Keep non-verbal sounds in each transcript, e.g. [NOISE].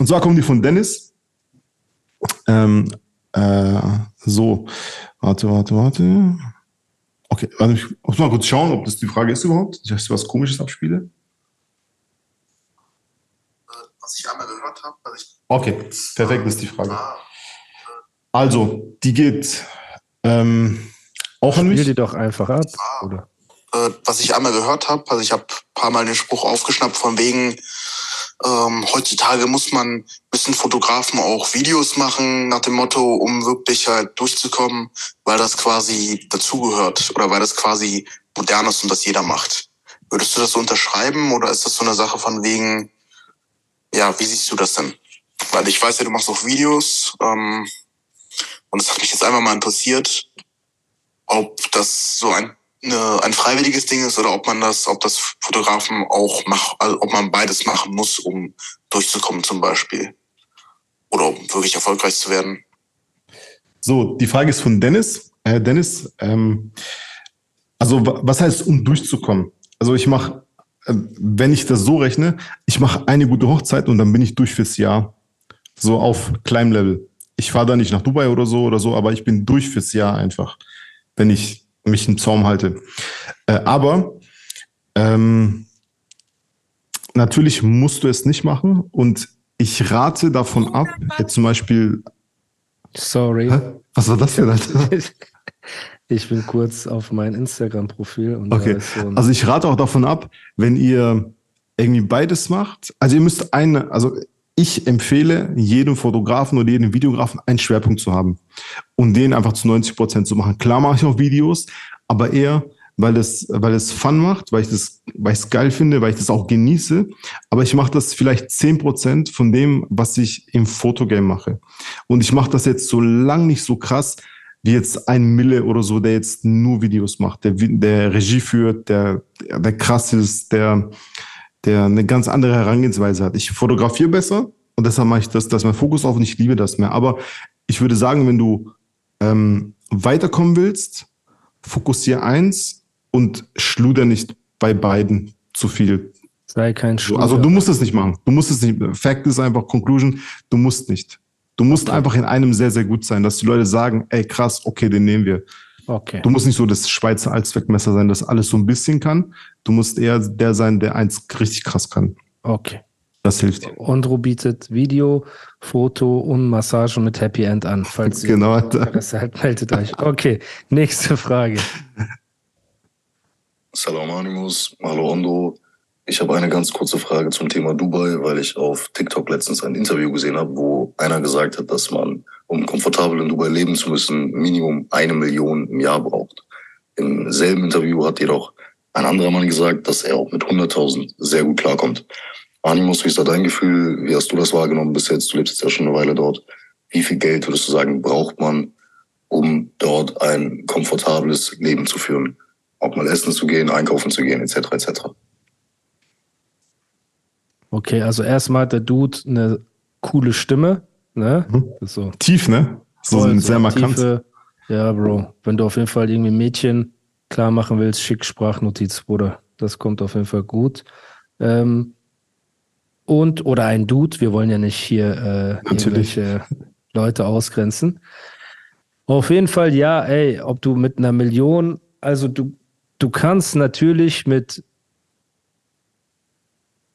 Und zwar kommen die von Dennis. Ähm, äh, so, warte, warte, warte. Okay, warte, ich muss mal kurz schauen, ob das die Frage ist überhaupt. Ich weiß, was Komisches abspiele. was ich einmal gehört habe. Okay, perfekt ist die Frage. Also, die geht ähm, auch an mich. Spiel die doch einfach ab, oder? Äh, was ich einmal gehört habe, also ich habe ein paar Mal den Spruch aufgeschnappt von wegen, ähm, heutzutage muss man, müssen Fotografen auch Videos machen nach dem Motto, um wirklich halt durchzukommen, weil das quasi dazugehört oder weil das quasi modern ist und das jeder macht. Würdest du das so unterschreiben oder ist das so eine Sache von wegen, ja, wie siehst du das denn? Weil ich weiß ja, du machst auch Videos ähm, und es hat mich jetzt einfach mal interessiert, ob das so ein eine, ein freiwilliges Ding ist oder ob man das, ob das Fotografen auch macht, also ob man beides machen muss, um durchzukommen zum Beispiel. Oder um wirklich erfolgreich zu werden. So, die Frage ist von Dennis. Äh, Dennis, ähm, also was heißt, um durchzukommen? Also ich mache äh, wenn ich das so rechne, ich mache eine gute Hochzeit und dann bin ich durch fürs Jahr. So auf kleinem Level. Ich fahre da nicht nach Dubai oder so oder so, aber ich bin durch fürs Jahr einfach, wenn ich mich im Zaum halte. Äh, aber ähm, natürlich musst du es nicht machen und ich rate davon ab, jetzt zum Beispiel. Sorry. Hä? Was war das für ein [LAUGHS] Ich bin kurz auf mein Instagram-Profil. Okay. So also ich rate auch davon ab, wenn ihr irgendwie beides macht. Also ihr müsst eine, also ich empfehle jedem Fotografen oder jedem Videografen einen Schwerpunkt zu haben und den einfach zu 90 Prozent zu machen. Klar mache ich auch Videos, aber eher, weil es, weil es Fun macht, weil ich das, weil ich es geil finde, weil ich das auch genieße. Aber ich mache das vielleicht 10 Prozent von dem, was ich im Fotogame mache. Und ich mache das jetzt so lang nicht so krass, wie jetzt ein Mille oder so, der jetzt nur Videos macht, der, der Regie führt, der, der krass ist, der, der eine ganz andere Herangehensweise hat. Ich fotografiere besser und deshalb mache ich das, dass mein Fokus auf und ich liebe das mehr. Aber ich würde sagen, wenn du ähm, weiterkommen willst, fokussiere eins und schluder nicht bei beiden zu viel. Sei kein Schluder. Also du musst es nicht machen. Du musst es nicht. Fact ist einfach Conclusion. Du musst nicht. Du musst okay. einfach in einem sehr, sehr gut sein, dass die Leute sagen, ey krass, okay, den nehmen wir. Okay. Du musst nicht so das Schweizer Allzweckmesser sein, das alles so ein bisschen kann. Du musst eher der sein, der eins richtig krass kann. Okay. Das hilft dir. Ondro bietet Video, Foto und Massage mit Happy End an. Falls ihr genau. Interesse halt, meldet euch. Okay, nächste Frage. Salam Animus, hallo Ondo. Ich habe eine ganz kurze Frage zum Thema Dubai, weil ich auf TikTok letztens ein Interview gesehen habe, wo einer gesagt hat, dass man, um komfortabel in Dubai leben zu müssen, Minimum eine Million im Jahr braucht. Im selben Interview hat jedoch ein anderer Mann gesagt, dass er auch mit 100.000 sehr gut klarkommt. Animus, wie ist da dein Gefühl? Wie hast du das wahrgenommen bis jetzt? Du lebst jetzt ja schon eine Weile dort. Wie viel Geld würdest du sagen, braucht man, um dort ein komfortables Leben zu führen? Auch mal essen zu gehen, einkaufen zu gehen, etc. etc. Okay, also erstmal hat der Dude eine coole Stimme, ne? Mhm. So. Tief, ne? So, Voll, sehr so markant. Tiefe, ja, Bro. Wenn du auf jeden Fall irgendwie Mädchen klar machen willst, schick Sprachnotiz, Bruder. Das kommt auf jeden Fall gut. Ähm, und, oder ein Dude, wir wollen ja nicht hier äh, irgendwelche Leute ausgrenzen. Auf jeden Fall, ja, ey, ob du mit einer Million, also du, du kannst natürlich mit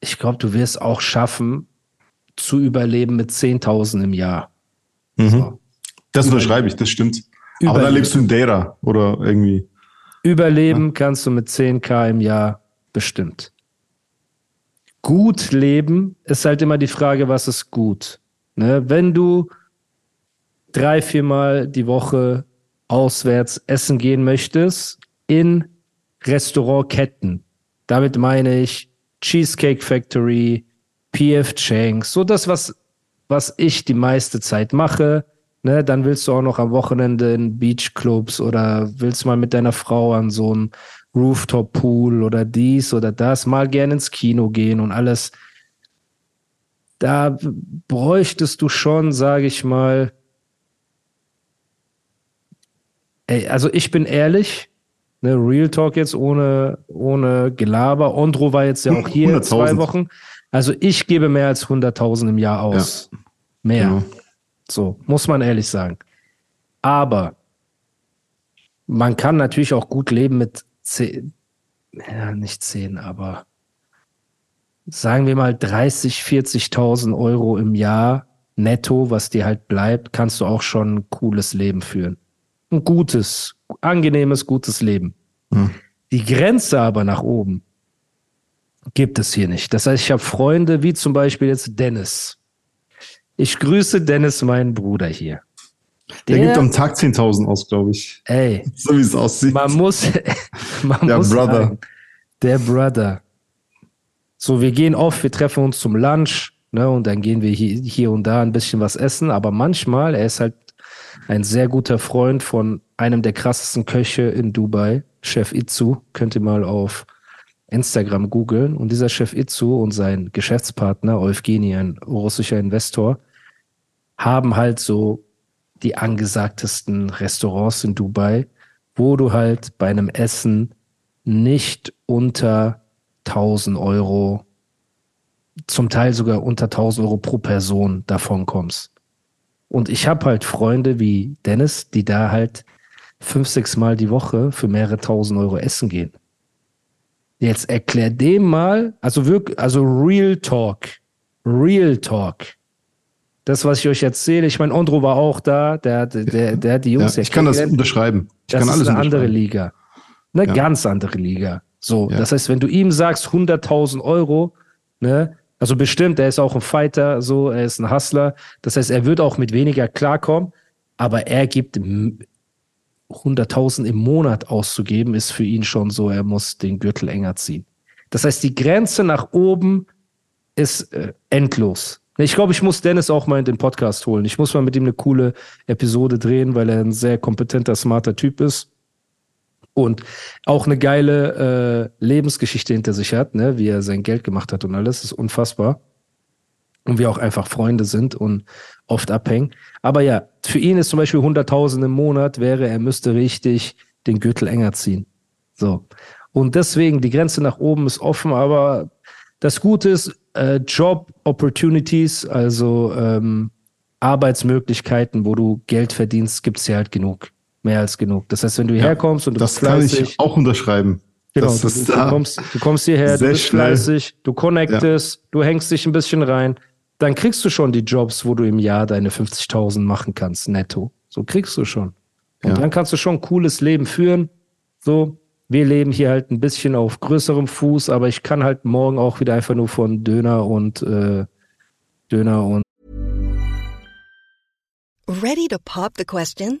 ich glaube, du wirst auch schaffen, zu überleben mit 10.000 im Jahr. Mhm. So. Das unterschreibe ich, das stimmt. Überleben. Aber da lebst du in Data oder irgendwie. Überleben ja. kannst du mit 10k im Jahr bestimmt. Gut leben ist halt immer die Frage, was ist gut. Ne? Wenn du drei, viermal die Woche auswärts essen gehen möchtest in Restaurantketten, damit meine ich Cheesecake Factory, PF Chang's, so das, was, was ich die meiste Zeit mache. Ne, dann willst du auch noch am Wochenende in Beachclubs oder willst mal mit deiner Frau an so einen Rooftop-Pool oder dies oder das, mal gerne ins Kino gehen und alles. Da bräuchtest du schon, sage ich mal, ey, also ich bin ehrlich, ne, Real Talk jetzt ohne, ohne Gelaber. Ondro war jetzt ja auch hier zwei Wochen. Also ich gebe mehr als 100.000 im Jahr aus. Ja. Mehr. Genau. So, muss man ehrlich sagen. Aber man kann natürlich auch gut leben mit zehn, ja, nicht zehn, aber sagen wir mal 30, 40.000 Euro im Jahr netto, was dir halt bleibt, kannst du auch schon ein cooles Leben führen. Ein gutes, angenehmes, gutes Leben. Hm. Die Grenze aber nach oben gibt es hier nicht. Das heißt, ich habe Freunde wie zum Beispiel jetzt Dennis. Ich grüße Dennis, meinen Bruder hier. Der, der gibt am Tag 10.000 aus, glaube ich. Ey. [LAUGHS] So wie es aussieht. Man muss, [LAUGHS] man der muss Brother. Sagen, der Brother. So, wir gehen oft, wir treffen uns zum Lunch, ne, und dann gehen wir hier, hier und da ein bisschen was essen, aber manchmal, er ist halt ein sehr guter Freund von einem der krassesten Köche in Dubai, Chef Itzu. Könnt ihr mal auf Instagram googeln. Und dieser Chef Itzu und sein Geschäftspartner, Evgeny, ein russischer Investor, haben halt so die angesagtesten Restaurants in Dubai, wo du halt bei einem Essen nicht unter 1000 Euro, zum Teil sogar unter 1000 Euro pro Person davon kommst. Und ich habe halt Freunde wie Dennis, die da halt fünf, sechs Mal die Woche für mehrere tausend Euro essen gehen. Jetzt erklär dem mal, also wirklich, also Real Talk, Real Talk. Das, was ich euch erzähle, ich meine, Ondro war auch da, der, der, der hat die Jungs ja, Ich kann das unterschreiben. Ich das kann alles ist eine andere Liga. Eine ja. ganz andere Liga. So, ja. das heißt, wenn du ihm sagst 100.000 Euro, ne, also bestimmt, er ist auch ein Fighter, so, er ist ein Hustler. Das heißt, er wird auch mit weniger klarkommen, aber er gibt 100.000 im Monat auszugeben, ist für ihn schon so, er muss den Gürtel enger ziehen. Das heißt, die Grenze nach oben ist äh, endlos. Ich glaube, ich muss Dennis auch mal in den Podcast holen. Ich muss mal mit ihm eine coole Episode drehen, weil er ein sehr kompetenter, smarter Typ ist und auch eine geile äh, Lebensgeschichte hinter sich hat, ne? wie er sein Geld gemacht hat und alles, ist unfassbar. Und wir auch einfach Freunde sind und oft abhängen. Aber ja, für ihn ist zum Beispiel 100.000 im Monat wäre, er müsste richtig den Gürtel enger ziehen. So. Und deswegen, die Grenze nach oben ist offen, aber das Gute ist, äh, Job Opportunities, also ähm, Arbeitsmöglichkeiten, wo du Geld verdienst, gibt's ja halt genug mehr als genug. Das heißt, wenn du hierher kommst und du das bist fleißig. Das kann ich auch unterschreiben. Genau, du, du, kommst, du kommst hierher, du bist schnell. fleißig, du connectest, ja. du hängst dich ein bisschen rein, dann kriegst du schon die Jobs, wo du im Jahr deine 50.000 machen kannst, netto. So kriegst du schon. Und ja. dann kannst du schon ein cooles Leben führen. So, wir leben hier halt ein bisschen auf größerem Fuß, aber ich kann halt morgen auch wieder einfach nur von Döner und äh, Döner und Ready to pop the question?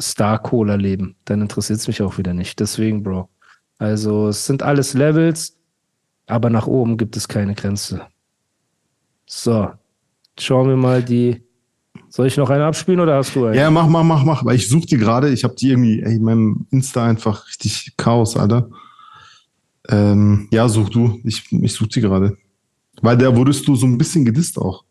Star Cola leben, dann interessiert es mich auch wieder nicht. Deswegen, Bro. Also, es sind alles Levels, aber nach oben gibt es keine Grenze. So, schauen wir mal die. Soll ich noch eine abspielen oder hast du eine? Ja, mach, mach, mach, mach. Weil ich suche die gerade. Ich habe die irgendwie, ey, in meinem Insta einfach richtig Chaos, Alter. Ähm, ja, such du. Ich, ich suche sie gerade. Weil da wurdest du so ein bisschen gedisst auch.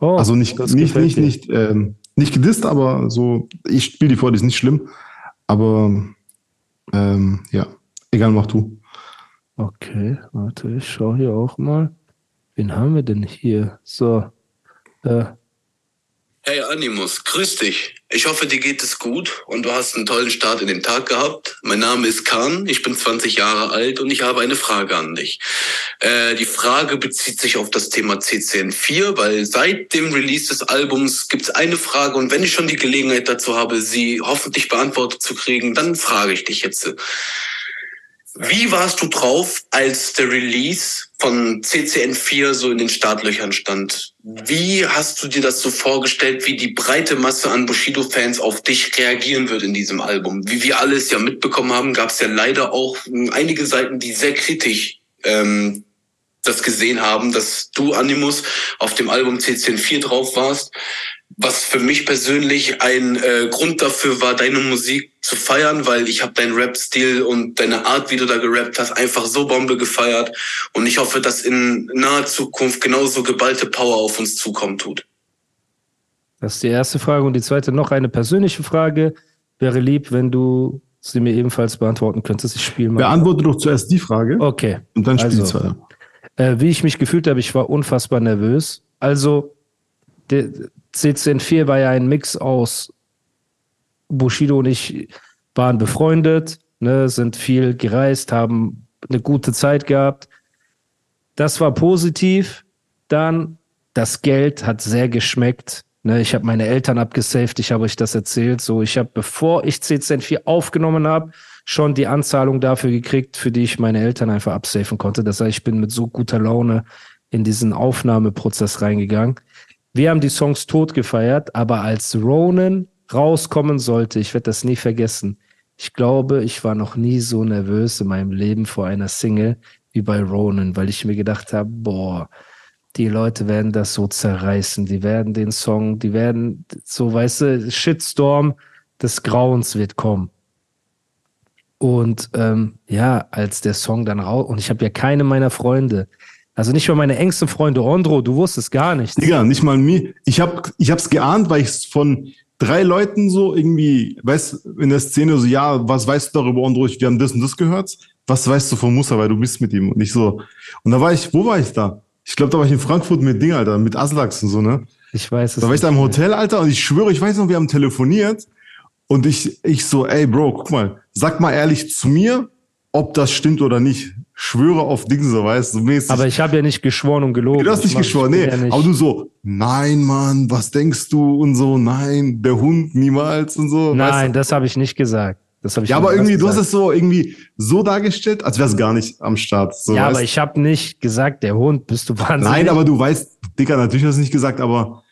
Oh, also nicht, nicht, nicht, nicht, ähm, nicht gedisst, aber so, ich spiele die vor, die ist nicht schlimm. Aber ähm, ja, egal, mach du. Okay, warte, ich schaue hier auch mal. Wen haben wir denn hier? So, äh, Hey Animus, grüß dich. Ich hoffe, dir geht es gut und du hast einen tollen Start in den Tag gehabt. Mein Name ist Khan, ich bin 20 Jahre alt und ich habe eine Frage an dich. Äh, die Frage bezieht sich auf das Thema CCN4, weil seit dem Release des Albums gibt es eine Frage und wenn ich schon die Gelegenheit dazu habe, sie hoffentlich beantwortet zu kriegen, dann frage ich dich jetzt. Wie warst du drauf, als der Release von CCN4 so in den Startlöchern stand? Wie hast du dir das so vorgestellt, wie die breite Masse an Bushido-Fans auf dich reagieren wird in diesem Album? Wie wir alles ja mitbekommen haben, gab es ja leider auch ähm, einige Seiten, die sehr kritisch ähm, das gesehen haben, dass du Animus auf dem Album CCN4 drauf warst. Was für mich persönlich ein äh, Grund dafür war, deine Musik zu feiern, weil ich habe deinen Rap-Stil und deine Art, wie du da gerappt hast, einfach so Bombe gefeiert. Und ich hoffe, dass in naher Zukunft genauso geballte Power auf uns zukommen tut. das ist die erste Frage. Und die zweite noch eine persönliche Frage. Wäre lieb, wenn du sie mir ebenfalls beantworten könntest. Ich spiele mal. Beantworte doch zuerst die Frage Okay. und dann spiel die Also, zweite. Äh, wie ich mich gefühlt habe, ich war unfassbar nervös. Also, der CCN4 war ja ein Mix aus Bushido und ich waren befreundet, ne, sind viel gereist, haben eine gute Zeit gehabt. Das war positiv. Dann das Geld hat sehr geschmeckt. Ne, ich habe meine Eltern abgesaved, ich habe euch das erzählt. So, ich habe, bevor ich CCN4 aufgenommen habe, schon die Anzahlung dafür gekriegt, für die ich meine Eltern einfach absafen konnte. Das heißt, ich bin mit so guter Laune in diesen Aufnahmeprozess reingegangen. Wir haben die Songs tot gefeiert, aber als Ronan rauskommen sollte, ich werde das nie vergessen. Ich glaube, ich war noch nie so nervös in meinem Leben vor einer Single wie bei Ronan, weil ich mir gedacht habe, boah, die Leute werden das so zerreißen, die werden den Song, die werden so, weißt du, Shitstorm des Grauens wird kommen. Und ähm, ja, als der Song dann raus, und ich habe ja keine meiner Freunde, also nicht mal meine engsten Freunde, Ondro, du wusstest gar nichts. Digga, nicht mal mir. Ich hab, ich hab's geahnt, weil ich es von drei Leuten so irgendwie, weißt in der Szene so, ja, was weißt du darüber, Andro? Wir haben das und das gehört. Was weißt du von Musa, weil du bist mit ihm und nicht so. Und da war ich, wo war ich da? Ich glaube, da war ich in Frankfurt mit Ding, Alter, mit Aslax und so, ne? Ich weiß es Da war ich da im. Hotel, Alter, und ich schwöre, ich weiß noch, wir haben telefoniert und ich, ich so, ey, Bro, guck mal, sag mal ehrlich zu mir, ob das stimmt oder nicht. Schwöre auf Ding, so weißt du, so mäßig. Aber ich habe ja nicht geschworen und gelogen. Du hast Ich nicht geschworen, nee. ja nicht- Aber du so, nein, Mann, was denkst du? Und so, nein, der Hund niemals und so. Nein, weißt du? das habe ich nicht gesagt. Das habe ich Ja, aber irgendwie, du hast gesagt. es so irgendwie so dargestellt, als wär's gar nicht am Start. So, ja, weißt? aber ich habe nicht gesagt, der Hund, bist du wahnsinnig? Nein, aber du weißt, Dicker, natürlich hast du nicht gesagt, aber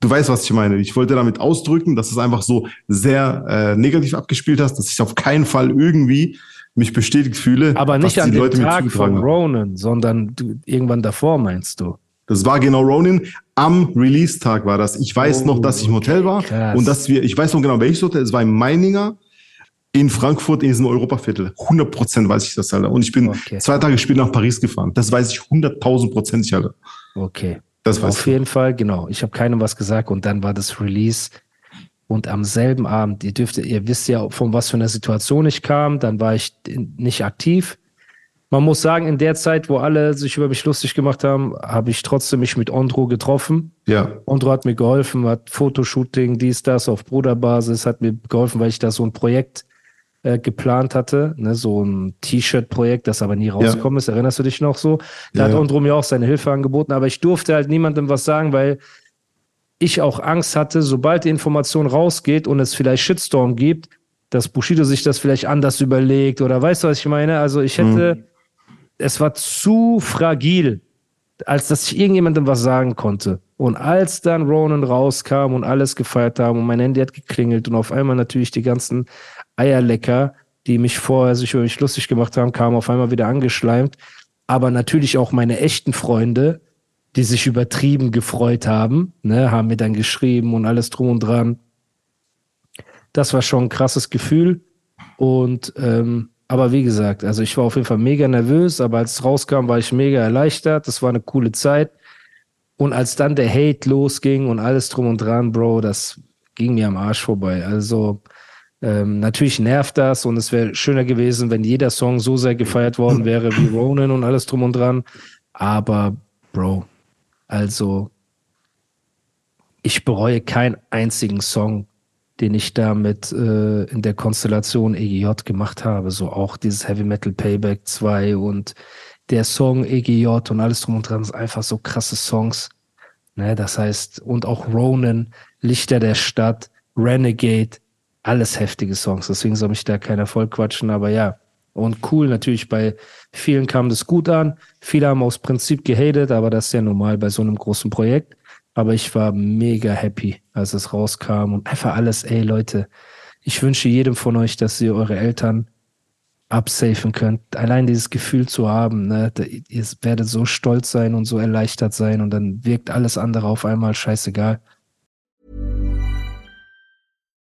du weißt, was ich meine. Ich wollte damit ausdrücken, dass du es einfach so sehr äh, negativ abgespielt hast, dass ich auf keinen Fall irgendwie mich bestätigt fühle. Aber nicht an dem Leute Tag von. Ronan, sondern du, irgendwann davor meinst du. Das war genau Ronin. Am Release-Tag war das. Ich weiß Oh, noch, dass ich im Hotel war krass. und dass wir, ich weiß noch genau welches Hotel, es war in Meininger in Frankfurt in diesem Europaviertel. 100 Prozent weiß ich das, Alter. Und ich bin Okay. zwei Tage später nach Paris gefahren. Das weiß ich 100.000 Prozent, Alter. Okay. Das weiß Auf ich. jeden Fall, genau. Ich habe keinem was gesagt und dann war das Release. Und am selben Abend, ihr dürft, ihr wisst ja, von was für einer Situation ich kam, dann war ich nicht aktiv. Man muss sagen, in der Zeit, wo alle sich über mich lustig gemacht haben, habe ich trotzdem mich mit Ondro getroffen. Ja. Ondro hat mir geholfen, hat Fotoshooting, dies, das auf Bruderbasis, hat mir geholfen, weil ich da so ein Projekt äh, geplant hatte, ne, so ein T-Shirt-Projekt, das aber nie rausgekommen ist. Erinnerst du dich noch so? Da Ja, hat ja. Ondro mir auch seine Hilfe angeboten, aber ich durfte halt niemandem was sagen, weil ich auch Angst hatte, sobald die Information rausgeht und es vielleicht Shitstorm gibt, dass Bushido sich das vielleicht anders überlegt oder weißt du, was ich meine? Also ich hätte, es war zu fragil, als dass ich irgendjemandem was sagen konnte. Und als dann Ronan rauskam und alles gefeiert haben und mein Handy hat geklingelt und auf einmal natürlich die ganzen Eierlecker, die mich vorher sich über mich lustig gemacht haben, kamen auf einmal wieder angeschleimt. Aber natürlich auch meine echten Freunde, die sich übertrieben gefreut haben, ne, haben mir dann geschrieben und alles drum und dran. Das war schon ein krasses Gefühl. Und ähm, aber wie gesagt, also ich war auf jeden Fall mega nervös, aber als es rauskam, war ich mega erleichtert. Das war eine coole Zeit. Und als dann der Hate losging und alles drum und dran, Bro, das ging mir am Arsch vorbei. Also ähm, natürlich nervt das und es wäre schöner gewesen, wenn jeder Song so sehr gefeiert worden wäre wie Ronan und alles drum und dran. Aber, Bro, also ich bereue keinen einzigen Song, den ich damit äh, in der Konstellation EGJ gemacht habe. So auch dieses Heavy Metal Payback 2 und der Song EGJ und alles drum und dran ist einfach so krasse Songs. Ne, das heißt, und auch Ronan, Lichter der Stadt, Renegade, alles heftige Songs. Deswegen soll mich da keiner vollquatschen, aber ja. Und cool, natürlich, bei vielen kam das gut an. Viele haben aus Prinzip gehatet, aber das ist ja normal bei so einem großen Projekt. Aber ich war mega happy, als es rauskam und einfach alles, ey Leute, ich wünsche jedem von euch, dass ihr eure Eltern absafen könnt. Allein dieses Gefühl zu haben, ne, ihr werdet so stolz sein und so erleichtert sein und dann wirkt alles andere auf einmal scheißegal.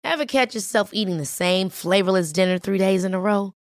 Ever catch yourself eating the same flavorless dinner three days in a row?